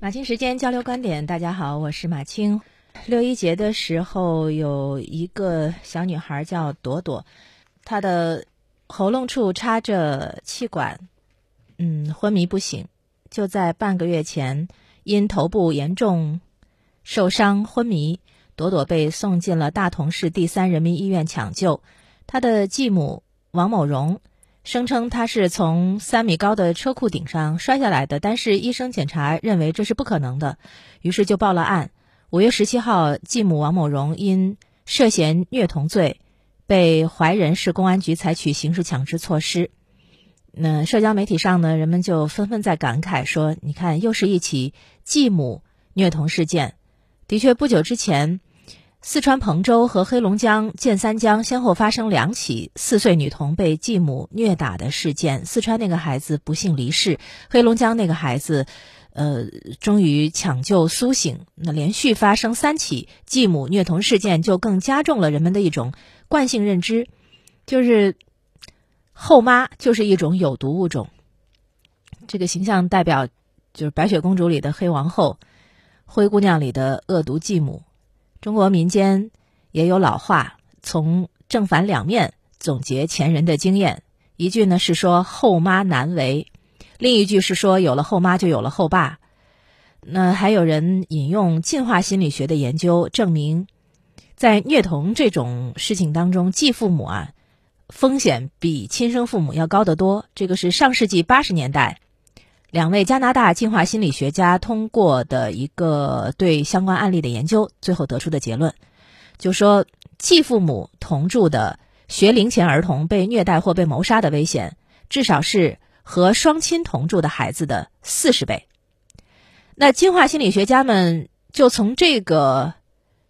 马青时间交流观点，大家好，我是马青。六一节的时候，有一个小女孩叫朵朵，她的喉咙处插着气管，嗯，昏迷不醒。就在半个月前，因头部严重受伤昏迷，朵朵被送进了大同市第三人民医院抢救。她的继母王某荣。声称他是从三米高的车库顶上摔下来的，但是医生检查认为这是不可能的，于是就报了案。五月十七号，继母王某荣因涉嫌虐童罪，被怀仁市公安局采取刑事强制措施。那社交媒体上呢，人们就纷纷在感慨说：“你看，又是一起继母虐童事件。”的确，不久之前。四川彭州和黑龙江建三江先后发生两起四岁女童被继母虐打的事件。四川那个孩子不幸离世，黑龙江那个孩子，呃，终于抢救苏醒。那连续发生三起继母虐童事件，就更加重了人们的一种惯性认知，就是后妈就是一种有毒物种。这个形象代表就是白雪公主里的黑王后，灰姑娘里的恶毒继母。中国民间也有老话，从正反两面总结前人的经验。一句呢是说后妈难为，另一句是说有了后妈就有了后爸。那还有人引用进化心理学的研究，证明在虐童这种事情当中，继父母啊风险比亲生父母要高得多。这个是上世纪八十年代。两位加拿大进化心理学家通过的一个对相关案例的研究，最后得出的结论，就说继父母同住的学龄前儿童被虐待或被谋杀的危险，至少是和双亲同住的孩子的四十倍。那进化心理学家们就从这个，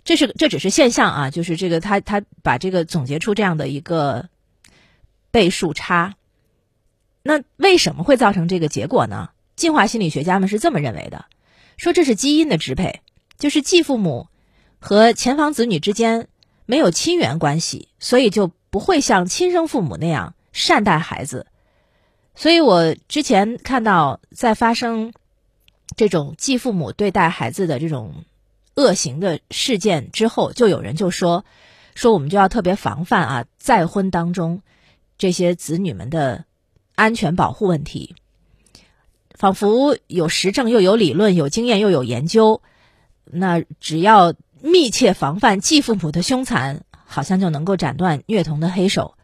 这是这只是现象啊，就是这个他他把这个总结出这样的一个倍数差。那为什么会造成这个结果呢？进化心理学家们是这么认为的，说这是基因的支配，就是继父母和前房子女之间没有亲缘关系，所以就不会像亲生父母那样善待孩子。所以我之前看到在发生这种继父母对待孩子的这种恶行的事件之后，就有人就说，说我们就要特别防范啊，再婚当中这些子女们的。安全保护问题，仿佛有实证又有理论，有经验又有研究。那只要密切防范继父母的凶残，好像就能够斩断虐童的黑手。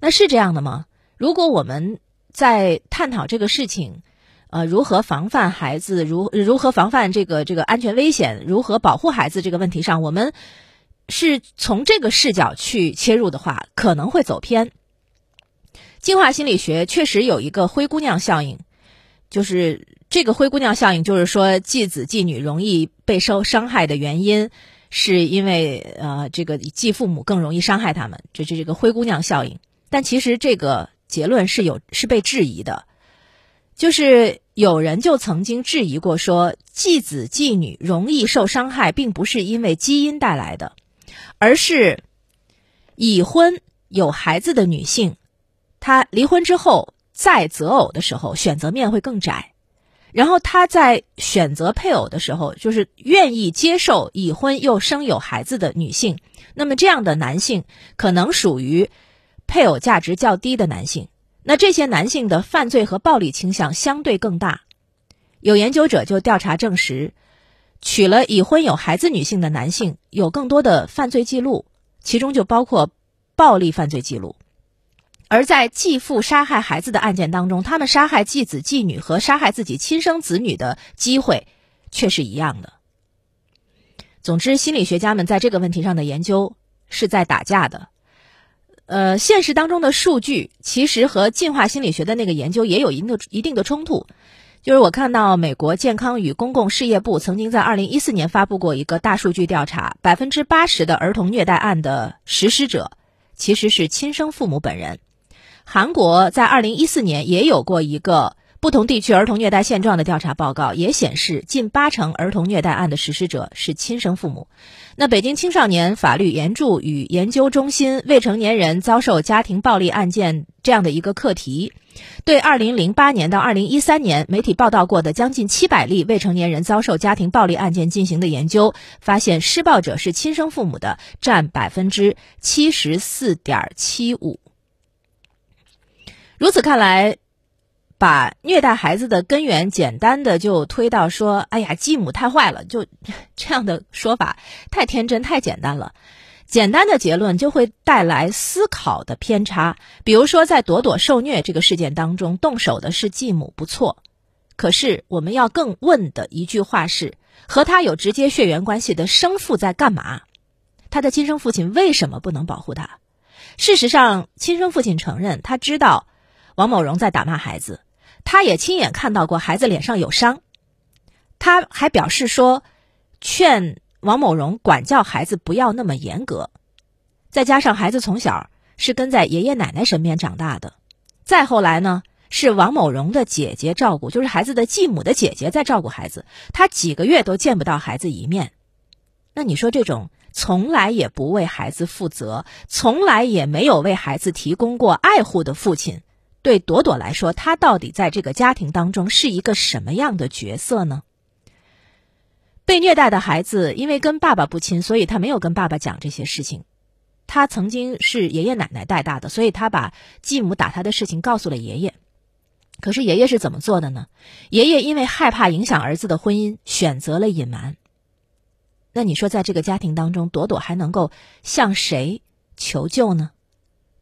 那是这样的吗？如果我们在探讨这个事情，呃，如何防范孩子，如如何防范这个这个安全危险，如何保护孩子这个问题上，我们是从这个视角去切入的话，可能会走偏。进化心理学确实有一个灰姑娘效应，就是这个灰姑娘效应，就是说继子继女容易被受伤害的原因，是因为呃这个继父母更容易伤害他们，这是这个灰姑娘效应。但其实这个结论是有是被质疑的，就是有人就曾经质疑过说，继子继女容易受伤害，并不是因为基因带来的，而是已婚有孩子的女性。他离婚之后再择偶的时候，选择面会更窄，然后他在选择配偶的时候，就是愿意接受已婚又生有孩子的女性。那么这样的男性可能属于配偶价值较低的男性。那这些男性的犯罪和暴力倾向相对更大。有研究者就调查证实，娶了已婚有孩子女性的男性有更多的犯罪记录，其中就包括暴力犯罪记录。而在继父杀害孩子的案件当中，他们杀害继子继女和杀害自己亲生子女的机会却是一样的。总之，心理学家们在这个问题上的研究是在打架的。呃，现实当中的数据其实和进化心理学的那个研究也有一定的一定的冲突。就是我看到美国健康与公共事业部曾经在二零一四年发布过一个大数据调查，百分之八十的儿童虐待案的实施者其实是亲生父母本人。韩国在二零一四年也有过一个不同地区儿童虐待现状的调查报告，也显示近八成儿童虐待案的实施者是亲生父母。那北京青少年法律援助与研究中心未成年人遭受家庭暴力案件这样的一个课题，对2008年到2013年媒体报道过的将近700例未成年人遭受家庭暴力案件进行的研究，发现施暴者是亲生父母的占百分之七十四点七五。如此看来，把虐待孩子的根源简单的就推到说：“哎呀，继母太坏了。”就 这样的说法太天真、太简单了。简单的结论就会带来思考的偏差。比如说，在朵朵受虐这个事件当中，动手的是继母，不错。可是我们要更问的一句话是：和他有直接血缘关系的生父在干嘛？他的亲生父亲为什么不能保护他？事实上，亲生父亲承认他知道王某荣在打骂孩子，他也亲眼看到过孩子脸上有伤。他还表示说，劝。王某荣管教孩子不要那么严格，再加上孩子从小是跟在爷爷奶奶身边长大的，再后来呢是王某荣的姐姐照顾，就是孩子的继母的姐姐在照顾孩子，他几个月都见不到孩子一面。那你说这种从来也不为孩子负责，从来也没有为孩子提供过爱护的父亲，对朵朵来说，他到底在这个家庭当中是一个什么样的角色呢？被虐待的孩子因为跟爸爸不亲，所以他没有跟爸爸讲这些事情。他曾经是爷爷奶奶带大的，所以他把继母打他的事情告诉了爷爷。可是爷爷是怎么做的呢？爷爷因为害怕影响儿子的婚姻，选择了隐瞒。那你说，在这个家庭当中，朵朵还能够向谁求救呢？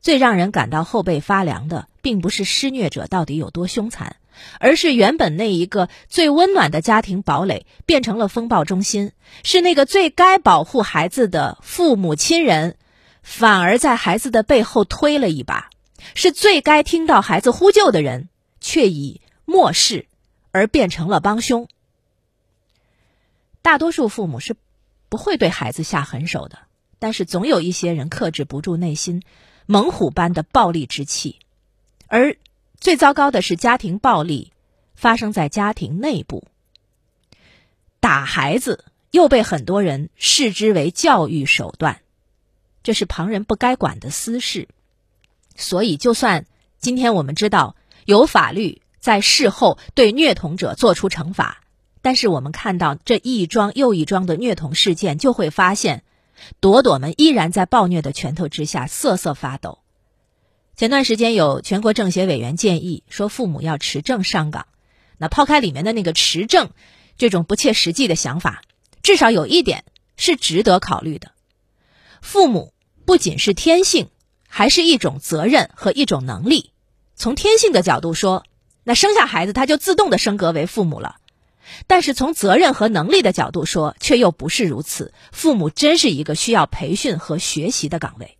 最让人感到后背发凉的，并不是施虐者到底有多凶残。而是原本那一个最温暖的家庭堡垒变成了风暴中心，是那个最该保护孩子的父母亲人，反而在孩子的背后推了一把；是最该听到孩子呼救的人，却以漠视而变成了帮凶。大多数父母是不会对孩子下狠手的，但是总有一些人克制不住内心猛虎般的暴力之气，而。最糟糕的是，家庭暴力发生在家庭内部。打孩子又被很多人视之为教育手段，这是旁人不该管的私事。所以，就算今天我们知道有法律在事后对虐童者做出惩罚，但是我们看到这一桩又一桩的虐童事件，就会发现，朵朵们依然在暴虐的拳头之下瑟瑟发抖。前段时间有全国政协委员建议说，父母要持证上岗。那抛开里面的那个持证这种不切实际的想法，至少有一点是值得考虑的：父母不仅是天性，还是一种责任和一种能力。从天性的角度说，那生下孩子他就自动的升格为父母了；但是从责任和能力的角度说，却又不是如此。父母真是一个需要培训和学习的岗位。